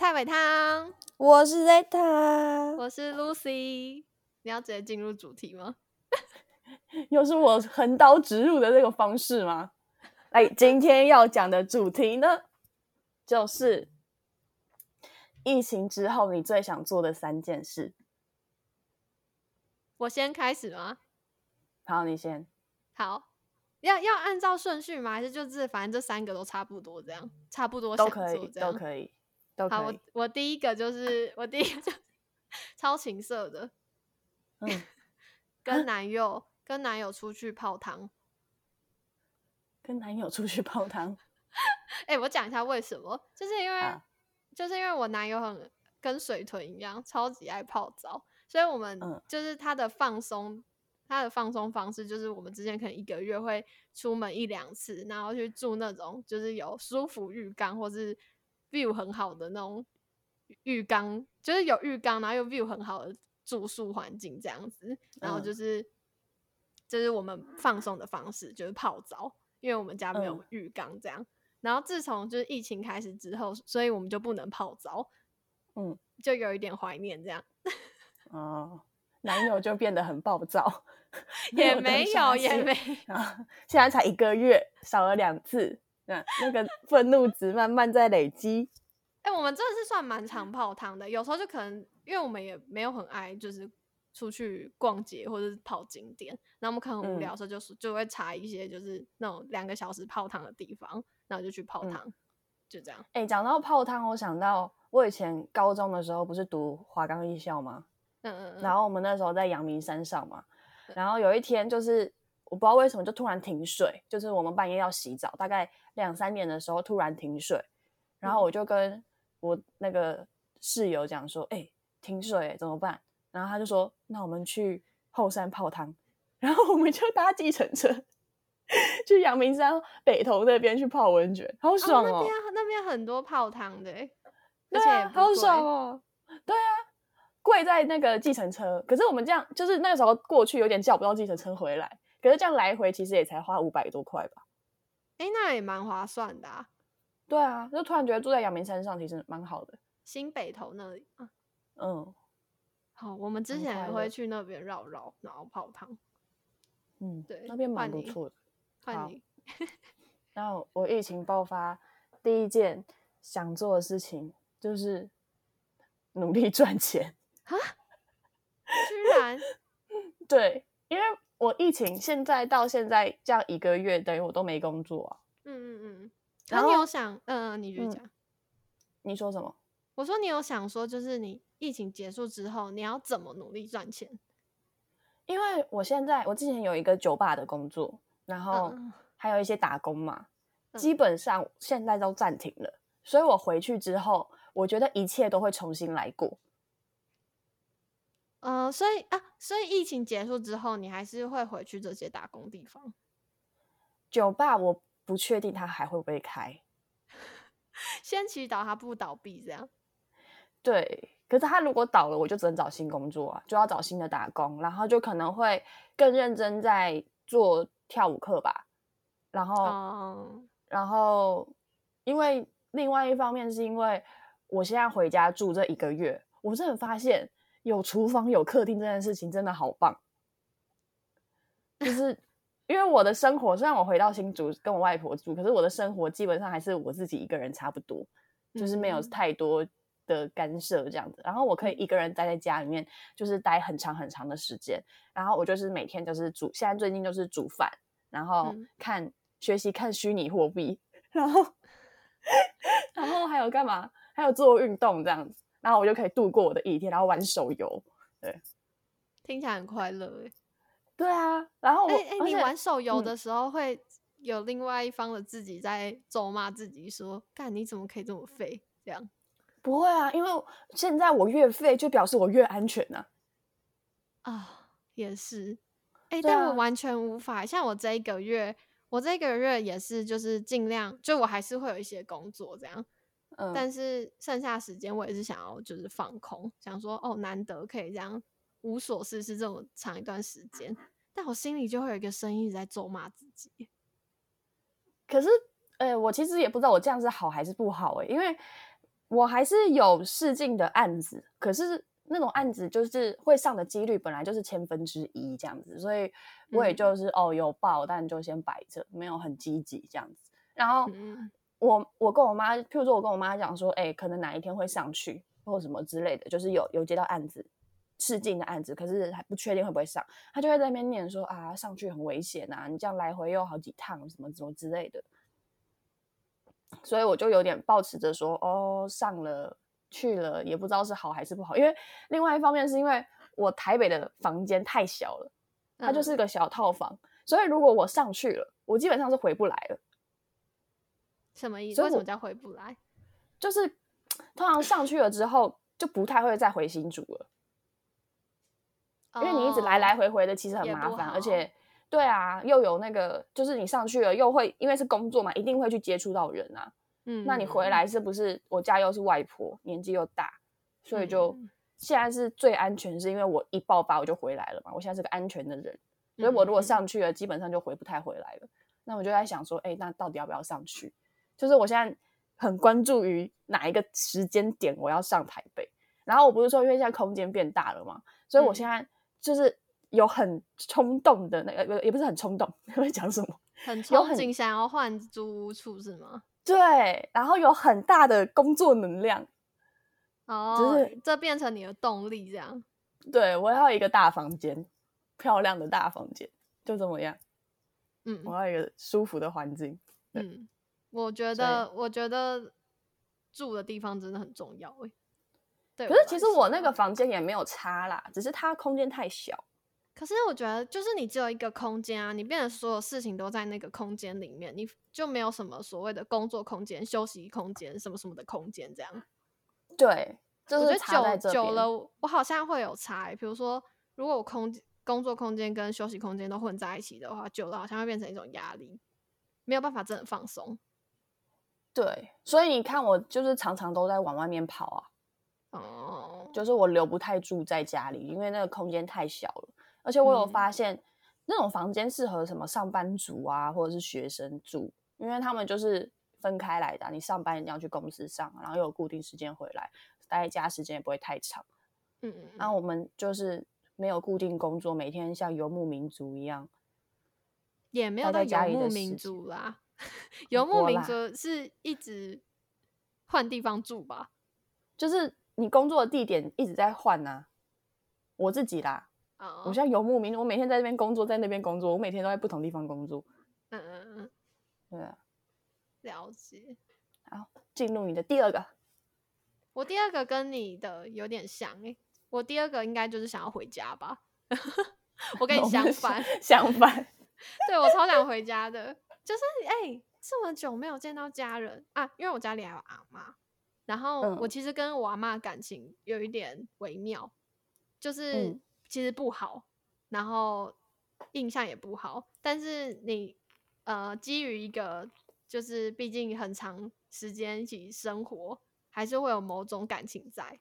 蔡伟汤，我是 Zeta，我是 Lucy。你要直接进入主题吗？又是我横刀直入的这个方式吗？哎，今天要讲的主题呢，就是疫情之后你最想做的三件事。我先开始吗？好，你先。好，要要按照顺序吗？还是就是反正这三个都差不多，这样差不多都可以，都可以，好，我我第一个就是我第一个就超情色的，嗯，跟男友跟男友出去泡汤，跟男友出去泡汤。哎，我讲一下为什么，就是因为就是因为我男友很跟水豚一样，超级爱泡澡，所以我们就是他的放松。他的放松方式就是我们之前可能一个月会出门一两次，然后去住那种就是有舒服浴缸或是 view 很好的那种浴缸，就是有浴缸然后又 view 很好的住宿环境这样子，然后就是就是我们放松的方式就是泡澡，因为我们家没有浴缸这样。然后自从就是疫情开始之后，所以我们就不能泡澡，嗯，就有一点怀念这样。哦，男友就变得很暴躁。也没有，也没有。现在才一个月，少了两次，那那个愤怒值慢慢在累积。哎，我们真的是算蛮常泡汤的，有时候就可能因为我们也没有很爱，就是出去逛街或者是泡景点，那我们可能无聊的时候就是就会查一些就是那种两个小时泡汤的地方，然后就去泡汤，就这样。哎，讲到泡汤，我想到我以前高中的时候不是读华冈艺校吗？嗯嗯嗯。然后我们那时候在阳明山上嘛。然后有一天，就是我不知道为什么就突然停水，就是我们半夜要洗澡，大概两三年的时候突然停水，然后我就跟我那个室友讲说：“哎，停水怎么办？”然后他就说：“那我们去后山泡汤。”然后我们就搭计程车去阳明山北头那边去泡温泉，好爽哦！那边那边很多泡汤的，对啊好爽哦！对啊。跪在那个计程车，可是我们这样就是那个时候过去有点叫不到计程车回来，可是这样来回其实也才花五百多块吧。哎，那也蛮划算的啊。对啊，就突然觉得住在阳明山上其实蛮好的。新北头那里啊，嗯，好，我们之前也会去那边绕绕，然后泡汤。嗯，对，那边蛮不错的。换你。然后我疫情爆发，第一件想做的事情就是努力赚钱。啊！居然对，因为我疫情现在到现在这样一个月，等于我都没工作啊。嗯嗯嗯。然后你有想，嗯，你就讲，你说什么？我说你有想说，就是你疫情结束之后，你要怎么努力赚钱？因为我现在我之前有一个酒吧的工作，然后还有一些打工嘛，基本上现在都暂停了。所以我回去之后，我觉得一切都会重新来过。呃，所以啊，所以疫情结束之后，你还是会回去这些打工地方。酒吧我不确定它还会不会开，先祈祷它不倒闭这样。对，可是他如果倒了，我就只能找新工作啊，就要找新的打工，然后就可能会更认真在做跳舞课吧。然后，然后，因为另外一方面是因为我现在回家住这一个月，我真的发现。有厨房有客厅这件事情真的好棒，就是因为我的生活虽然我回到新竹跟我外婆住，可是我的生活基本上还是我自己一个人差不多，就是没有太多的干涉这样子。然后我可以一个人待在家里面，就是待很长很长的时间。然后我就是每天就是煮，现在最近就是煮饭，然后看学习看虚拟货币，然后然后还有干嘛？还有做运动这样子。然后我就可以度过我的一天，然后玩手游，对，听起来很快乐哎。对啊，然后哎哎，你玩手游的时候会有另外一方的自己在咒骂自己说：“干你怎么可以这么废？”这样不会啊，因为现在我越废，就表示我越安全呢。啊，也是，哎，但我完全无法。像我这一个月，我这个月也是，就是尽量，就我还是会有一些工作这样。但是剩下时间我也是想要就是放空，想说哦难得可以这样无所事事这么长一段时间，但我心里就会有一个声音一直在咒骂自己。可是，呃，我其实也不知道我这样是好还是不好哎，因为我还是有试镜的案子，可是那种案子就是会上的几率本来就是千分之一这样子，所以我也就是哦有报，但就先摆着，没有很积极这样子。然后我我跟我妈，譬如说我跟我妈讲说，哎，可能哪一天会上去或什么之类的，就是有有接到案子。试镜的案子，可是还不确定会不会上，他就会在那边念说啊，上去很危险啊，你这样来回又好几趟，什么什么之类的。所以我就有点抱持着说，哦，上了去了，也不知道是好还是不好。因为另外一方面是因为我台北的房间太小了，它就是个小套房，所以如果我上去了，我基本上是回不来了。什么意思？为什么叫回不来？就是通常上去了之后，就不太会再回新竹了。因为你一直来来回回的，其实很麻烦，而且，对啊，又有那个，就是你上去了，又会因为是工作嘛，一定会去接触到人啊。嗯，那你回来是不是？我家又是外婆，年纪又大，所以就现在是最安全，是因为我一爆发我就回来了嘛。我现在是个安全的人，所以我如果上去了，基本上就回不太回来了。那我就在想说，哎，那到底要不要上去？就是我现在很关注于哪一个时间点我要上台北。然后我不是说，因为现在空间变大了嘛，所以我现在。就是有很冲动的那个，也不是很冲动，会讲什么？很憧憬想要换租屋处是吗？对，然后有很大的工作能量，哦，就是这变成你的动力，这样。对，我要一个大房间，漂亮的大房间，就这么样。嗯，我要一个舒服的环境。嗯，我觉得，我觉得住的地方真的很重要。哎。可是其实我那个房间也没有差啦，只是它空间太小。可是我觉得，就是你只有一个空间啊，你变得所有事情都在那个空间里面，你就没有什么所谓的工作空间、休息空间什么什么的空间这样。对，我觉得久久了，我好像会有差。比如说，如果我空工作空间跟休息空间都混在一起的话，久了好像会变成一种压力，没有办法真的放松。对，所以你看，我就是常常都在往外面跑啊。哦，就是我留不太住在家里，因为那个空间太小了。而且我有发现，那种房间适合什么上班族啊，或者是学生住，因为他们就是分开来的。你上班一定要去公司上，然后又有固定时间回来，待在家时间也不会太长。嗯嗯。然后我们就是没有固定工作，每天像游牧民族一样，也没有在游牧民族啦。游牧民族是一直换地方住吧？就是。你工作的地点一直在换呐，我自己啦，我像游牧民，我每天在这边工作，在那边工作，我每天都在不同地方工作。嗯嗯嗯，对啊，了解。好，进入你的第二个。我第二个跟你的有点像诶，我第二个应该就是想要回家吧。我跟你相反，相反。对我超想回家的，就是哎，这么久没有见到家人啊，因为我家里还有阿妈。然后我其实跟我阿妈感情有一点微妙，就是其实不好，然后印象也不好。但是你呃，基于一个就是毕竟很长时间一起生活，还是会有某种感情在。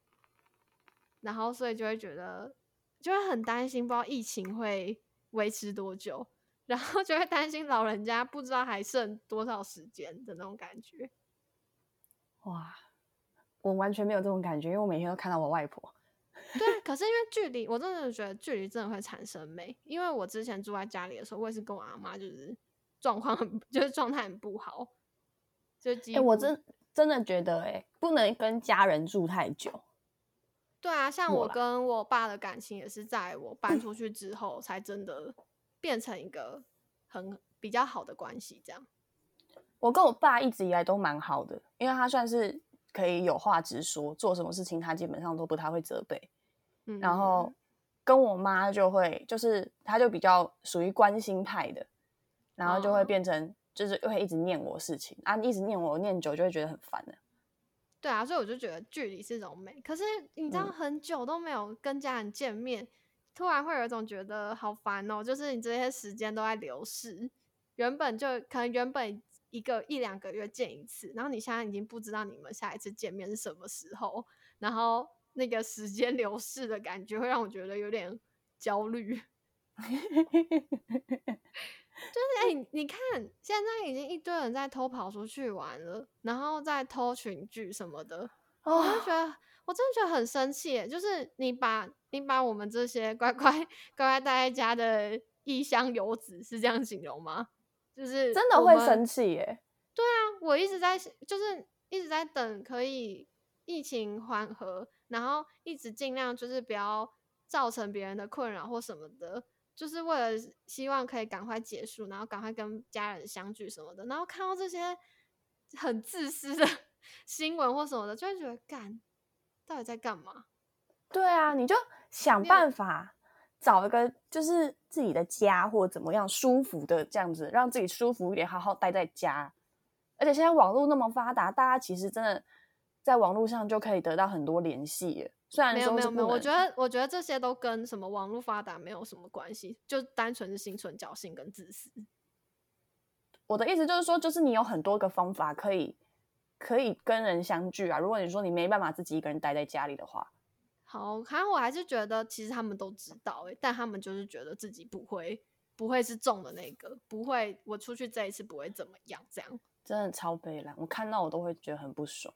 然后所以就会觉得就会很担心，不知道疫情会维持多久，然后就会担心老人家不知道还剩多少时间的那种感觉。哇！我完全没有这种感觉，因为我每天都看到我外婆。对，可是因为距离，我真的觉得距离真的会产生美。因为我之前住在家里的时候，我也是跟我阿妈，就是状况很，就是状态很不好。就哎，我真真的觉得，哎，不能跟家人住太久。对啊，像我跟我爸的感情，也是在我搬出去之后，才真的变成一个很比较好的关系。这样，我跟我爸一直以来都蛮好的，因为他算是。可以有话直说，做什么事情他基本上都不太会责备。嗯，然后跟我妈就会，就是他就比较属于关心派的，然后就会变成就是会一直念我事情啊，一直念我，念久就会觉得很烦的。对啊，所以我就觉得距离是一种美。可是你知道，很久都没有跟家人见面，突然会有一种觉得好烦哦，就是你这些时间都在流逝，原本就可能原本。一个一两个月见一次，然后你现在已经不知道你们下一次见面是什么时候，然后那个时间流逝的感觉会让我觉得有点焦虑。就是哎，你看现在已经一堆人在偷跑出去玩了，然后再偷群聚什么的，我就觉得我真的觉得很生气，就是你把你把我们这些乖 乖乖乖待在家的异乡游子是这样形容吗？就是真的会生气耶。对啊，我一直在就是一直在等可以疫情缓和，然后一直尽量就是不要造成别人的困扰或什么的，就是为了希望可以赶快结束，然后赶快跟家人相聚什么的。然后看到这些很自私的 新闻或什么的，就会觉得干到底在干嘛？对啊，你就想办法。找一个就是自己的家，或者怎么样舒服的这样子，让自己舒服一点，好好待在家。而且现在网络那么发达，大家其实真的在网络上就可以得到很多联系。虽然没有没有没有，我觉得我觉得这些都跟什么网络发达没有什么关系，就单纯是心存侥幸跟自私。我的意思就是说，就是你有很多个方法可以可以跟人相聚啊。如果你说你没办法自己一个人待在家里的话。好，可能我还是觉得，其实他们都知道，哎，但他们就是觉得自己不会，不会是中的那个，不会，我出去这一次不会怎么样，这样真的超悲凉，我看到我都会觉得很不爽。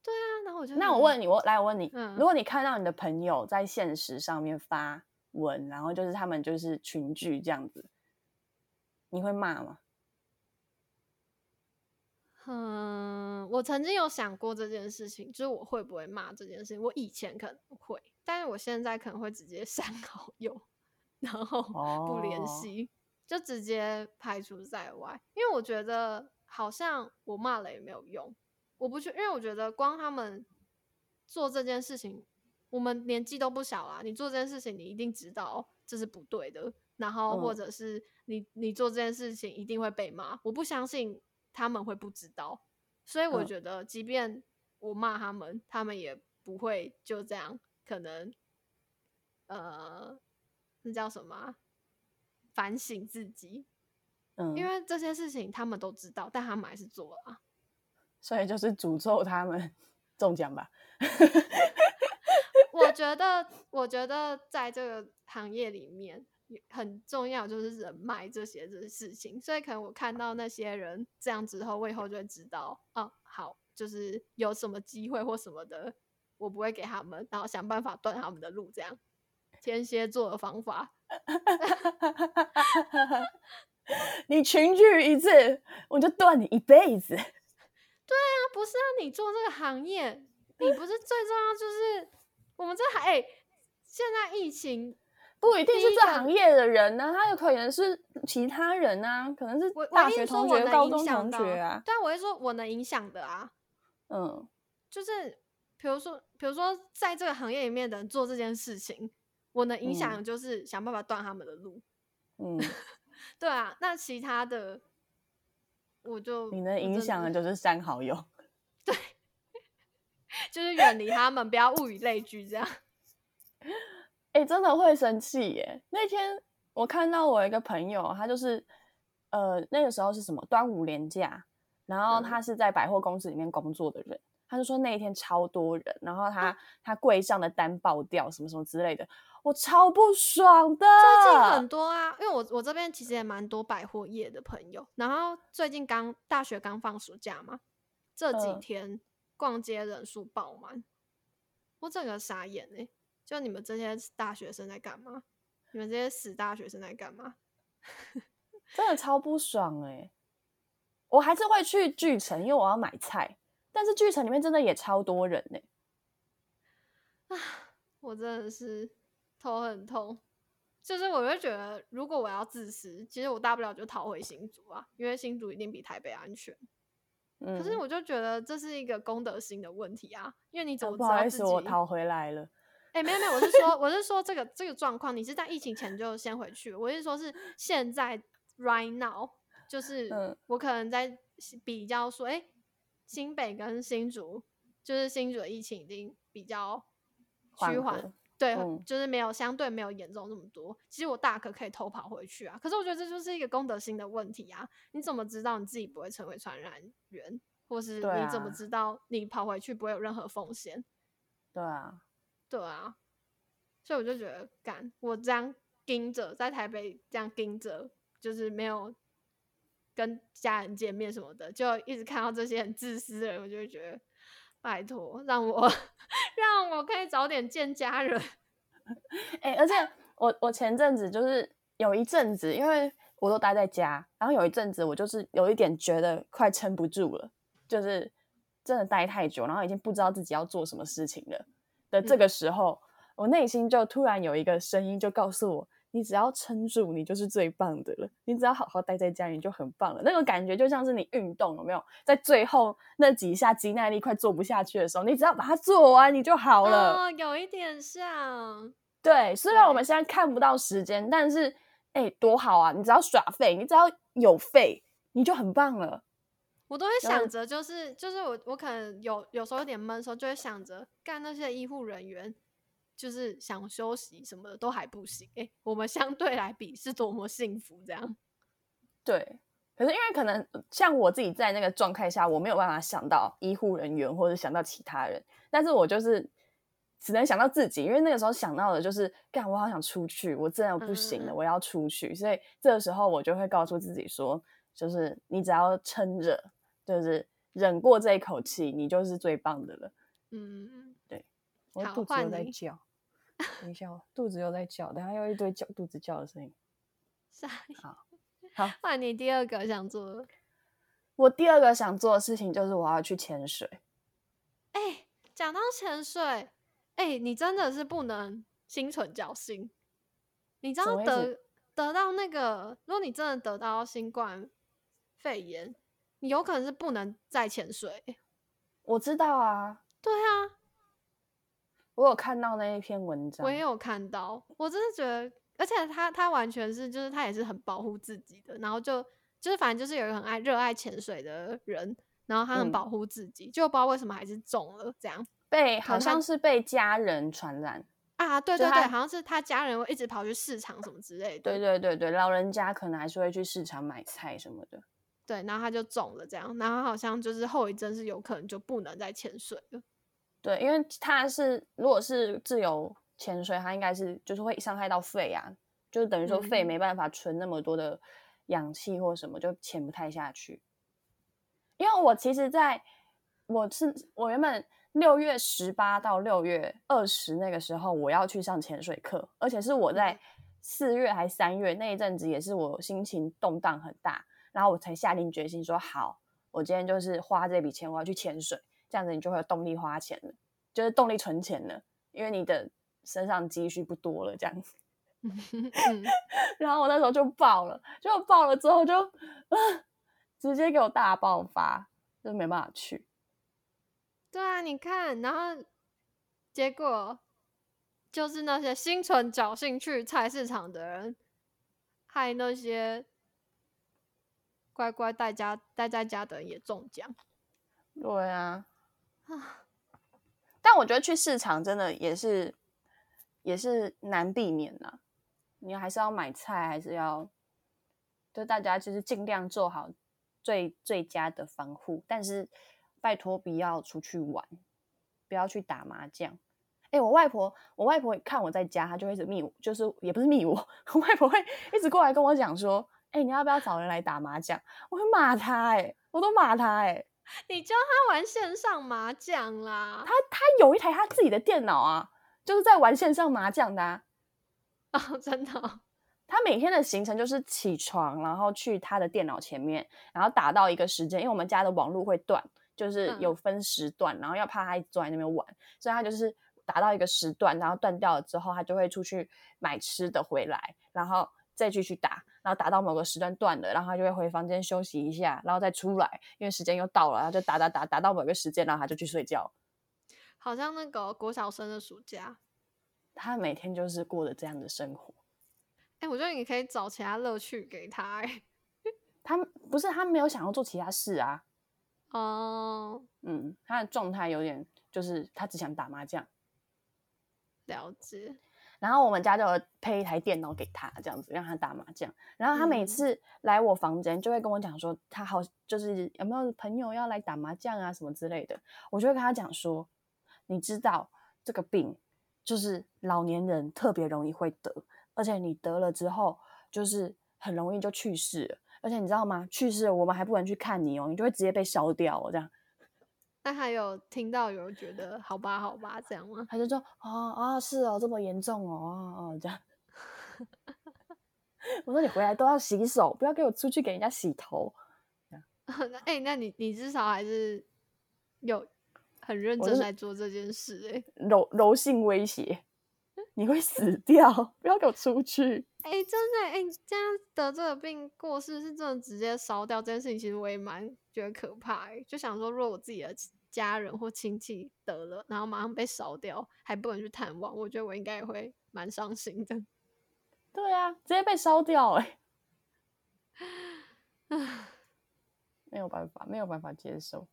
对啊，然后我就那我问你，我来我问你，嗯如果你看到你的朋友在现实上面发文，然后就是他们就是群聚这样子，你会骂吗？嗯，我曾经有想过这件事情，就是我会不会骂这件事情。我以前可能会，但是我现在可能会直接 删好友，然后不联系，就直接排除在外。因为我觉得好像我骂了也没有用。我不去，因为我觉得光他们做这件事情，我们年纪都不小啦。你做这件事情，你一定知道这是不对的，然后或者是你你做这件事情一定会被骂。我不相信。他们会不知道，所以我觉得，即便我骂他们，他们也不会就这样。可能，呃，那叫什么？反省自己。嗯，因为这些事情他们都知道，但他们还是做了。所以就是诅咒他们中奖吧。我觉得，我觉得在这个行业里面。很重要，就是人脉这些的事情，所以可能我看到那些人这样之后，我以后就会知道，哦，好，就是有什么机会或什么的，我不会给他们，然后想办法断他们的路，这样天蝎座的方法。你群聚一次，我就断你一辈子。对啊，不是啊，你做这个行业，你不是最重要，就是我们这还哎，现在疫情。不一定是这行业的人呢，他有可能是其他人啊，可能是大学同学、高中同学啊。对啊，我会说我能影响的啊。嗯，就是比如说，比如说，在这个行业里面的人做这件事情，我能影响就是想办法断他们的路。嗯，对啊，那其他的我就你能影响的就是删好友，对，就是远离他们，不要物以类聚，这样。哎，真的会生气耶！那天我看到我一个朋友，他就是，呃，那个时候是什么端午连假，然后他是在百货公司里面工作的人，他就说那一天超多人，然后他他柜上的单爆掉，什么什么之类的，我超不爽的。最近很多啊，因为我我这边其实也蛮多百货业的朋友，然后最近刚大学刚放暑假嘛，这几天逛街人数爆满，我整个傻眼哎。就你们这些大学生在干嘛？你们这些死大学生在干嘛？真的超不爽哎！我还是会去巨城，因为我要买菜。但是巨城里面真的也超多人呢。啊，我真的是头很痛。就是我会觉得，如果我要自私，其实我大不了就逃回新竹啊，因为新竹一定比台北安全。可是我就觉得这是一个公德心的问题啊，因为你怎么不好意思，我逃回来了。哎，没有没有，我是说，我是说这个这个状况，你是在疫情前就先回去。我是说，是现在 right now，就是我可能在比较说，哎，新北跟新竹，就是新竹的疫情已经比较趋缓，对，就是没有相对没有严重那么多。其实我大可可以偷跑回去啊，可是我觉得这就是一个公德心的问题啊。你怎么知道你自己不会成为传染源，或是你怎么知道你跑回去不会有任何风险？对啊。对啊，所以我就觉得，干我这样盯着在台北这样盯着，就是没有跟家人见面什么的，就一直看到这些很自私的人，我就会觉得拜托，让我 让我可以早点见家人。哎，而且我我前阵子就是有一阵子，因为我都待在家，然后有一阵子我就是有一点觉得快撑不住了，就是真的待太久，然后已经不知道自己要做什么事情了的这个时候，我内心就突然有一个声音就告诉我。你只要撑住，你就是最棒的了。你只要好好待在家里，就很棒了。那种感觉就像是你运动，有没有？在最后那几下肌耐力快做不下去的时候，你只要把它做完，你就好了。哦，有一点像。对，虽然我们现在看不到时间，但是，哎，多好啊！你只要耍废，你只要有废，你就很棒了。我都会想着，就是就是我我可能有有时候有点闷的时候，就会想着干那些医护人员。就是想休息什么的都还不行哎，我们相对来比是多么幸福这样。对，可是因为可能像我自己在那个状态下，我没有办法想到医护人员或者想到其他人，但是我就是只能想到自己，因为那个时候想到的就是干，我好想出去，我真的不行了，我要出去，所以这个时候我就会告诉自己说，就是你只要撑着，就是忍过这一口气，你就是最棒的了。嗯，对，我肚子又在叫。等一下，我肚子又在叫，等下又一堆叫肚子叫的声音。好，好，换你第二个想做的。我第二个想做的事情就是我要去潜水。哎，讲到潜水，哎，你真的是不能心存侥幸。你知道得得到那个，如果你真的得到新冠肺炎，你有可能是不能再潜水。我知道啊。对啊。我有看到那一篇文章，我也有看到，我真的觉得，而且他他完全是，就是他也是很保护自己的，然后就就是反正就是有一个很爱热爱潜水的人，然后他很保护自己，就不知道为什么还是中了，这样被好像是被家人传染啊，对对对，好像是他家人会一直跑去市场什么之类的，对对对对，老人家可能还是会去市场买菜什么的，对，然后他就肿了这样，然后好像就是后遗症是有可能就不能再潜水了。对，因为他是如果是自由潜水，它应该是就是会伤害到肺啊，就是等于说肺没办法存那么多的氧气或什么，就潜不太下去。因为我其实在我是我原本六月十八到六月二十那个时候我要去上潜水课，而且是我在四月还三月那一阵子也是我心情动荡很大，然后我才下定决心说好，我今天就是花这笔钱我要去潜水。这样子你就会有动力花钱了，就是动力存钱了，因为你的身上积蓄不多了，这样子。然后我那时候就爆了，就爆了之后就直接给我大爆发，就没办法去。对啊，你看，然后结果就是那些心存侥幸去菜市场的人，害那些乖乖待家待在家的人也中奖。对啊。啊！但我觉得去市场真的也是也是难避免呐。你还是要买菜，还是要就大家就是尽量做好最最佳的防护。但是拜托不要出去玩，不要去打麻将。哎，我外婆，我外婆看我在家，她就会一直密我，就是也不是密我，我外婆会一直过来跟我讲说：“哎，你要不要找人来打麻将？”我会骂他，哎，我都骂他，哎。你教他玩线上麻将啦？他他有一台他自己的电脑啊，就是在玩线上麻将的啊。哦，真的。他每天的行程就是起床，然后去他的电脑前面，然后打到一个时间，因为我们家的网络会断，就是有分时段，然后要怕他坐在那边玩，所以他就是打到一个时段，然后断掉了之后，他就会出去买吃的回来，然后再继续打。然后打到某个时段断了，然后他就会回房间休息一下，然后再出来，因为时间又到了，然后就打打打打到某个时间，然后他就去睡觉。好像那个国小生的暑假，他每天就是过的这样的生活。哎，我觉得你可以找其他乐趣给他。哎，他不是他没有想要做其他事啊。哦，嗯，他的状态有点就是他只想打麻将。了解。然后我们家就配一台电脑给他，这样子让他打麻将。然后他每次来我房间，就会跟我讲说，他好就是有没有朋友要来打麻将啊什么之类的。我就会跟他讲说，你知道这个病就是老年人特别容易会得，而且你得了之后就是很容易就去世了。而且你知道吗？去世了我们还不能去看你哦，你就会直接被烧掉哦。这样那还有听到有人觉得好吧好吧这样吗？他就说哦啊是哦这么严重哦哦这样。我说你回来都要洗手，不要给我出去给人家洗头。哎，那你你至少还是有很认真在做这件事哎，柔柔性威胁，你会死掉，不要给我出去。哎，真的哎，这样得这个病过世是真的直接烧掉这件事情，其实我也蛮觉得可怕哎，就想说如果我自己的家人或亲戚得了，然后马上被烧掉，还不能去探望，我觉得我应该也会蛮伤心的。对啊，直接被烧掉哎，没有办法，没有办法接受。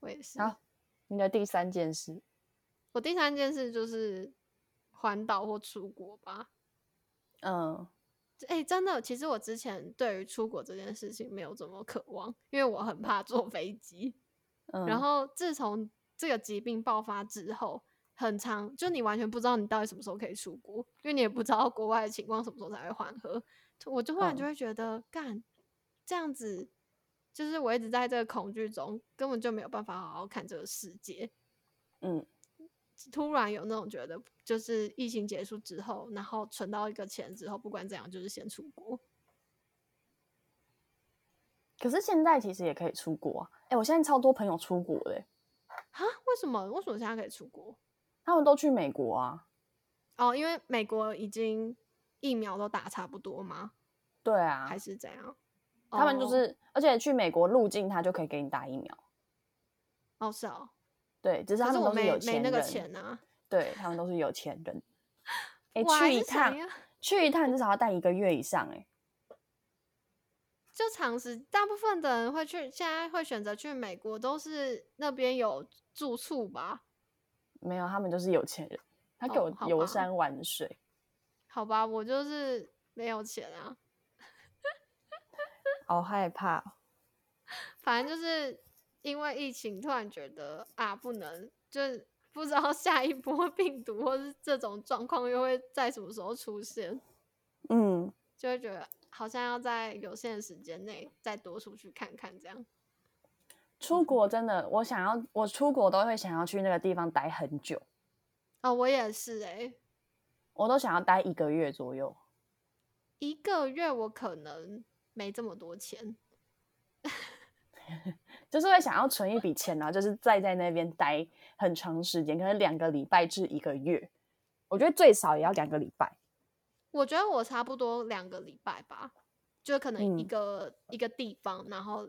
我也是。好，你的第三件事，我第三件事就是环岛或出国吧。嗯，哎，真的，其实我之前对于出国这件事情没有怎么渴望，因为我很怕坐飞机。嗯。然后自从这个疾病爆发之后。很长，就你完全不知道你到底什么时候可以出国，因为你也不知道国外的情况什么时候才会缓和。我就忽然就会觉得，干这样子，就是我一直在这个恐惧中，根本就没有办法好好看这个世界。嗯，突然有那种觉得，就是疫情结束之后，然后存到一个钱之后，不管怎样，就是先出国。可是现在其实也可以出国啊！哎，我现在超多朋友出国嘞。啊？为什么？为什么现在可以出国？他们都去美国啊？哦，因为美国已经疫苗都打差不多吗？对啊，还是怎样？他们就是，而且去美国入境，他就可以给你打疫苗。哦，是哦。对，只是他们都是有钱人。没那个钱啊。对他们都是有钱人。哎，去一趟，去一趟至少要待一个月以上哎。就长时，大部分的人会去，现在会选择去美国，都是那边有住处吧。没有，他们就是有钱人，他给我游山玩水。好吧，我就是没有钱啊。好害怕。反正就是因为疫情，突然觉得啊，不能，就不知道下一波 病毒或是这种状况又会在什么时候出现。嗯，就会觉得好像要在有限的时间内再多出去看看，这样。出国真的，我想要我出国都会想要去那个地方待很久。哦，我也是哎，我都想要待一个月左右。一个月我可能没这么多钱，就是会想要存一笔钱啊，就是再在那边待很长时间，可能两个礼拜至一个月。我觉得最少也要两个礼拜。我觉得我差不多两个礼拜吧，就可能一个一个地方，然后。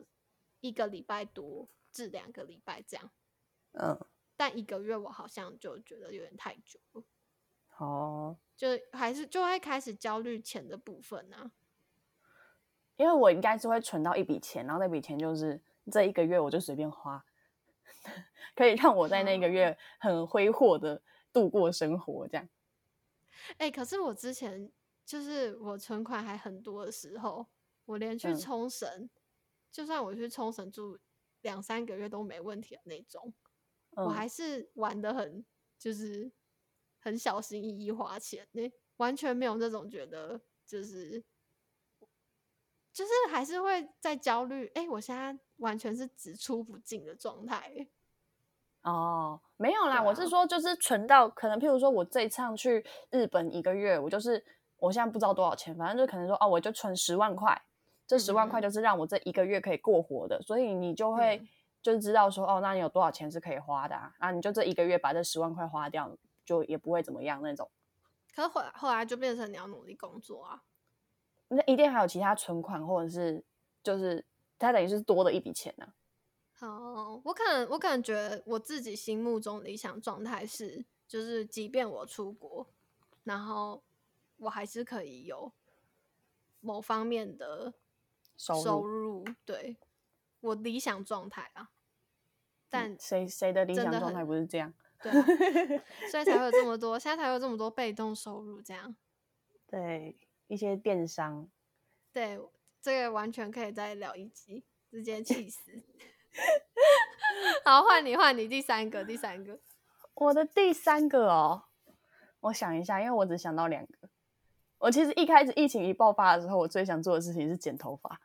一个礼拜多至两个礼拜这样，嗯，但一个月我好像就觉得有点太久了，哦，就还是就会开始焦虑钱的部分呢，因为我应该是会存到一笔钱，然后那笔钱就是这一个月我就随便花，可以让我在那个月很挥霍的度过生活这样。哎，可是我之前就是我存款还很多的时候，我连去冲绳。就算我去冲绳住两三个月都没问题的那种，我还是玩的很，就是很小心翼翼花钱，那完全没有那种觉得就是，就是还是会在焦虑。哎，我现在完全是只出不进的状态。哦，没有啦，我是说就是存到可能，譬如说我这一趟去日本一个月，我就是我现在不知道多少钱，反正就可能说哦，我就存十万块。这十万块就是让我这一个月可以过活的，所以你就会就是知道说，哦，那你有多少钱是可以花的啊？那你就这一个月把这十万块花掉，就也不会怎么样那种。可是后来后来就变成你要努力工作啊，那一定还有其他存款，或者是就是它等于是多的一笔钱呢。好，我可能我可能觉得我自己心目中理想状态是，就是即便我出国，然后我还是可以有某方面的。收入对我理想状态啊，但谁谁的理想状态不是这样？对，所以才会有这么多，现在才有这么多被动收入，这样。对，一些电商。对，这个完全可以再聊一集，直接气死。好，换你，换你，第三个，第三个。我的第三个哦，我想一下，因为我只想到两个。我其实一开始疫情一爆发的时候，我最想做的事情是剪头发。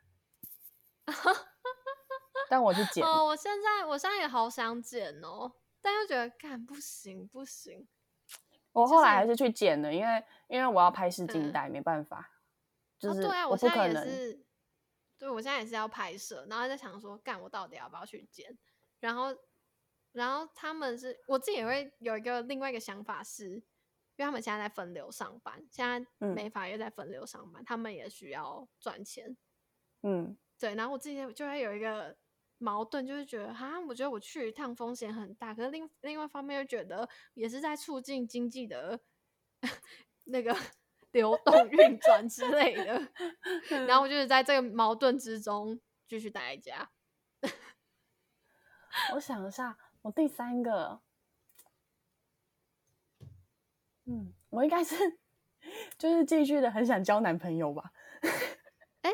但我去剪。哦，我现在我现在也好想剪哦，但又觉得干不行不行。我后来还是去剪了，因为因为我要拍试镜带，没办法。就是我现在也是，对我现在也是要拍摄，然后在想说，干我到底要不要去剪？然后，然后他们是我自己也会有一个另外一个想法，是因为他们现在在分流上班，现在美法又在分流上班，他们也需要赚钱。嗯，对。然后我自己就会有一个矛盾，就是觉得哈，我觉得我去一趟风险很大，可是另另外一方面又觉得也是在促进经济的 那个。流动运转之类的，然后我就是在这个矛盾之中继续待在家。我想一下，我第三个，嗯，我应该是就是继续的很想交男朋友吧？哎，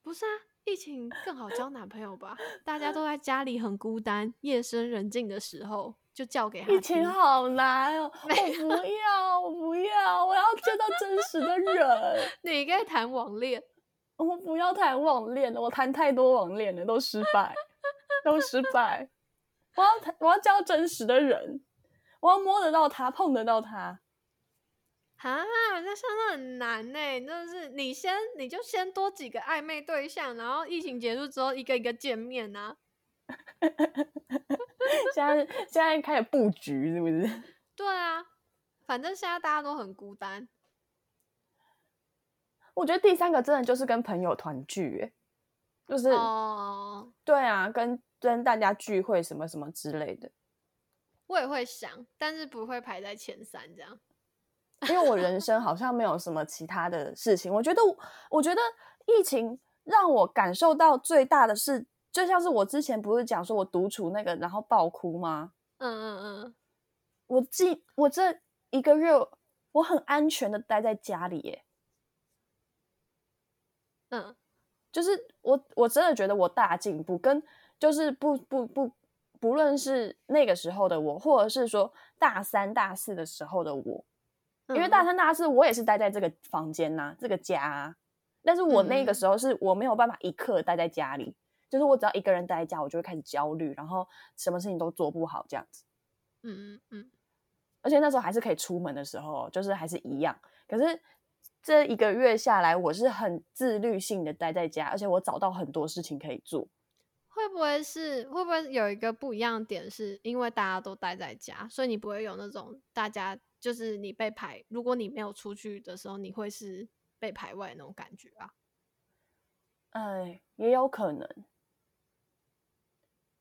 不是啊，疫情更好交男朋友吧？大家都在家里很孤单，夜深人静的时候。就叫给他。疫情好难哦，我不要，我不要，我要见到真实的人。你该谈网恋，我不要谈网恋了，我谈太多网恋了，都失败，都失败。我要谈，我要交真实的人，我要摸得到他，碰得到他。啊，那相当很难呢。真的是，你先，你就先多几个暧昧对象，然后疫情结束之后，一个一个见面啊。现在现在开始布局是不是？对啊，反正现在大家都很孤单。我觉得第三个真的就是跟朋友团聚，哎，就是哦，对啊，跟跟大家聚会什么什么之类的。我也会想，但是不会排在前三这样。因为我人生 好像没有什么其他的事情。我觉得，我觉得疫情让我感受到最大的是。就像是我之前不是讲说我独处那个，然后爆哭吗？嗯嗯嗯，我记我这一个月我很安全的待在家里耶。嗯，就是我我真的觉得我大进步，跟就是不不不不论是那个时候的我，或者是说大三大四的时候的我，因为大三大四我也是待在这个房间呐，这个家，但是我那个时候是我没有办法一刻待在家里。就是我只要一个人待在家，我就会开始焦虑，然后什么事情都做不好这样子。嗯嗯嗯。而且那时候还是可以出门的时候，就是还是一样。可是这一个月下来，我是很自律性的待在家，而且我找到很多事情可以做。会不会是会不会有一个不一样的点，是因为大家都待在家，所以你不会有那种大家就是你被排，如果你没有出去的时候，你会是被排外那种感觉啊？哎，也有可能。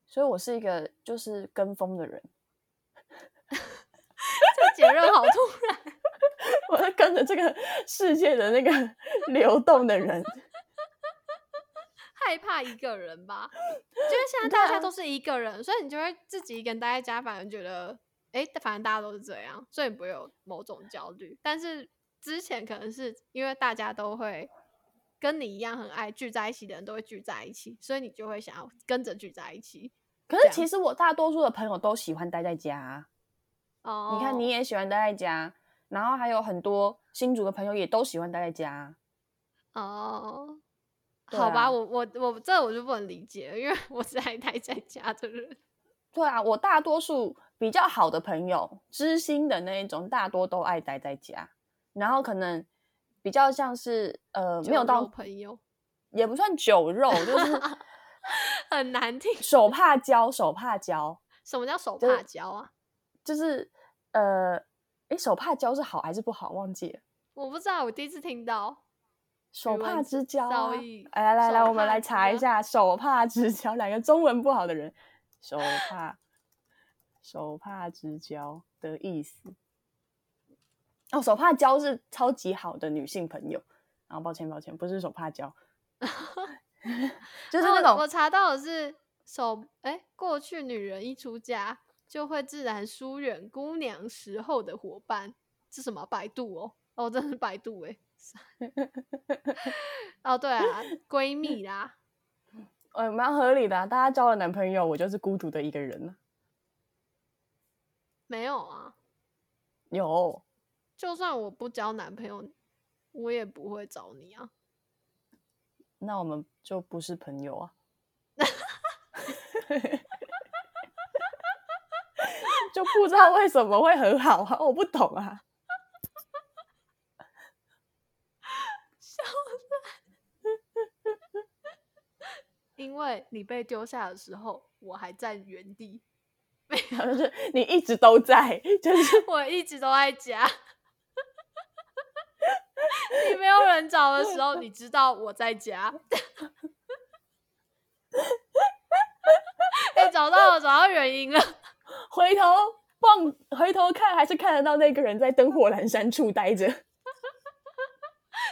所以我是一个就是跟风的人，这结论好突然。我在跟着这个世界的那个 流动的人，害怕一个人吧？就是现在大家都是一个人，所以你就会自己一个人待在家，反而觉得哎，反正大家都是这样，所以不会有某种焦虑。但是之前可能是因为大家都会跟你一样很爱聚在一起的人都会聚在一起，所以你就会想要跟着聚在一起。可是其实我大多数的朋友都喜欢待在家，哦，你看你也喜欢待在家，然后还有很多新竹的朋友也都喜欢待在家，哦，好吧，我我我这我就不能理解，因为我是爱待在家的人。对啊，我大多数比较好的朋友，知心的那一种，大多都爱待在家，然后可能比较像是呃没有到朋友，也不算酒肉，就是。很难听，手帕交，手帕交。什么叫手帕交啊？就是呃，哎，手帕交是好还是不好？忘记了。我不知道，我第一次听到手帕之交来来来，我们来查一下手帕之交，两个中文不好的人，手帕手帕之交的意思。哦，手帕交是超级好的女性朋友。然后，抱歉抱歉，不是手帕交。就是那种我查到的是手哎，过去女人一出家就会自然疏远姑娘时候的伙伴，是什么？百度哦，哦，真是百度哎。哦，对啊，闺蜜啦，呃，蛮合理的。大家交了男朋友，我就是孤独的一个人了。没有啊，有。就算我不交男朋友，我也不会找你啊。那我们就不是朋友啊！就不知道为什么会很好啊，我不懂啊。笑 因为你被丢下的时候，我还在原地。没 有就是你一直都在，就是我一直都在家。你没有人找的时候，你知道我在家。哎，找到了，找到原因了。回头望，回头看，还是看得到那个人在灯火阑珊处待着。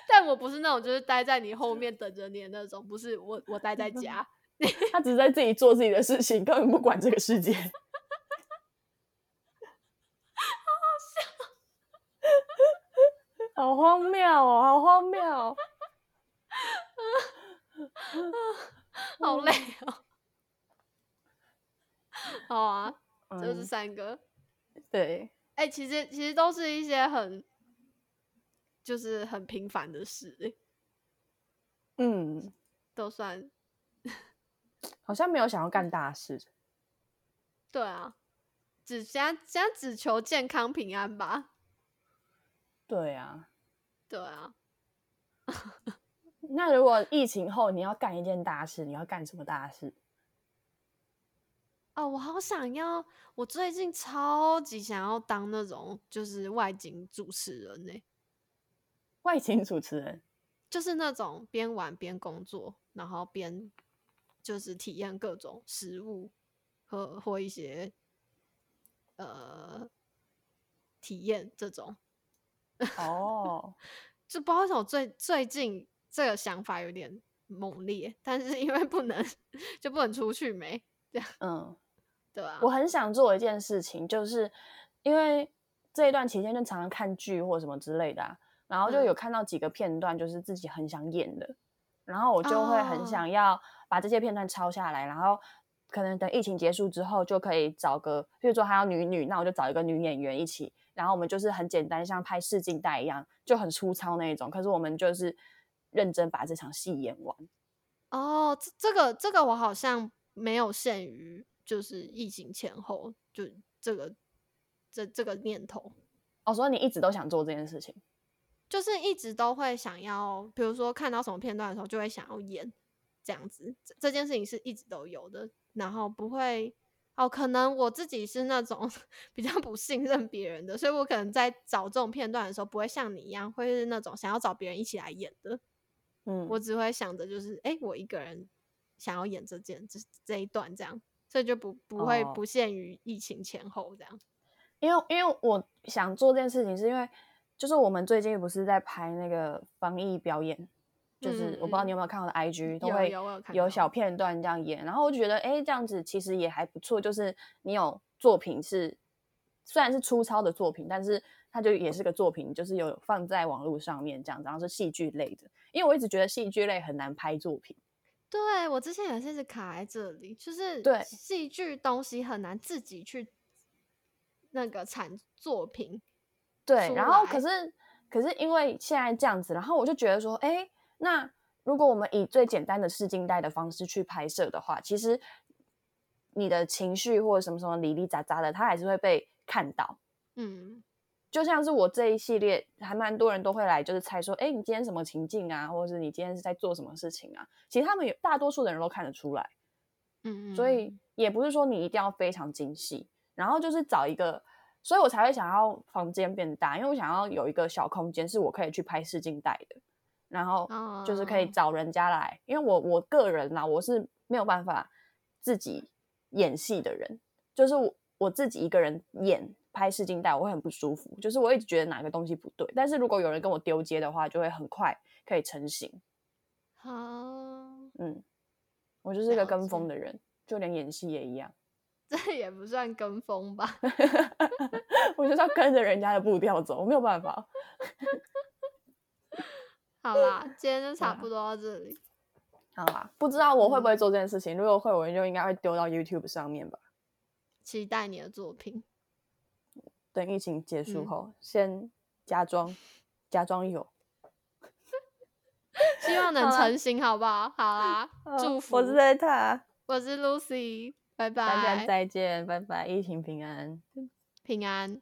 但我不是那种，就是待在你后面等着你的那种，不是我，我待在家。他只是在自己做自己的事情，根本不管这个世界。好荒谬哦！好荒谬，好累哦。好啊，就是三个。对，哎，其实其实都是一些很，就是很平凡的事。嗯，都算。好像没有想要干大事。对啊，只现在现在只求健康平安吧。对啊，对啊。那如果疫情后你要干一件大事，你要干什么大事？哦，我好想要！我最近超级想要当那种就是外景主持人呢。外景主持人就是那种边玩边工作，然后边就是体验各种食物和或一些呃体验这种。哦，就不知道为什么最最近这个想法有点猛烈，但是因为不能就不能出去没这样，嗯，对啊，我很想做一件事情，就是因为这一段期间就常常看剧或什么之类的，然后就有看到几个片段，就是自己很想演的，然后我就会很想要把这些片段抄下来，然后可能等疫情结束之后就可以找个，比如说还要女女，那我就找一个女演员一起。然后我们就是很简单，像拍试镜带一样，就很粗糙那一种。可是我们就是认真把这场戏演完。哦，这这个这个我好像没有限于就是疫情前后，就这个这这个念头。哦，所以你一直都想做这件事情，就是一直都会想要，比如说看到什么片段的时候，就会想要演这样子。这件事情是一直都有的，然后不会。哦，可能我自己是那种 比较不信任别人的，所以我可能在找这种片段的时候，不会像你一样，会是那种想要找别人一起来演的。嗯，我只会想着就是，哎，我一个人想要演这件这这一段这样，所以就不不会不限于疫情前后这样。因为因为我想做这件事情，是因为就是我们最近不是在拍那个防疫表演。就是我不知道你有没有看我的 IG，都会有小片段这样演，然后我就觉得，哎，这样子其实也还不错。就是你有作品是虽然是粗糙的作品，但是它就也是个作品，就是有放在网络上面这样子，然后是戏剧类的。因为我一直觉得戏剧类很难拍作品。对我之前也是一直卡在这里，就是对戏剧东西很难自己去那个产作品。对，然后可是可是因为现在这样子，然后我就觉得说，哎。那如果我们以最简单的试镜带的方式去拍摄的话，其实你的情绪或者什么什么里里杂杂的，它还是会被看到。嗯，就像是我这一系列，还蛮多人都会来，就是猜说，哎，你今天什么情境啊，或者是你今天是在做什么事情啊？其实他们有大多数的人都看得出来。嗯嗯，所以也不是说你一定要非常精细，然后就是找一个，所以我才会想要房间变大，因为我想要有一个小空间是我可以去拍试镜带的。然后就是可以找人家来，因为我我个人啦，我是没有办法自己演戏的人，就是我我自己一个人演拍试镜带，我会很不舒服，就是我一直觉得哪个东西不对。但是如果有人跟我丢接的话，就会很快可以成型。好，嗯，我就是一个跟风的人，就连演戏也一样。这也不算跟风吧？我就是要跟着人家的步调走，我没有办法。好啦，今天就差不多到这里。好啦，不知道我会不会做这件事情。如果会，我就应该会丢到 YouTube 上面吧。期待你的作品。等疫情结束后，先假装假装有，希望能成型，好不好？好啦，祝福。我是 Zeta，我是 Lucy，拜拜，大家再见，拜拜，疫情平安，平安。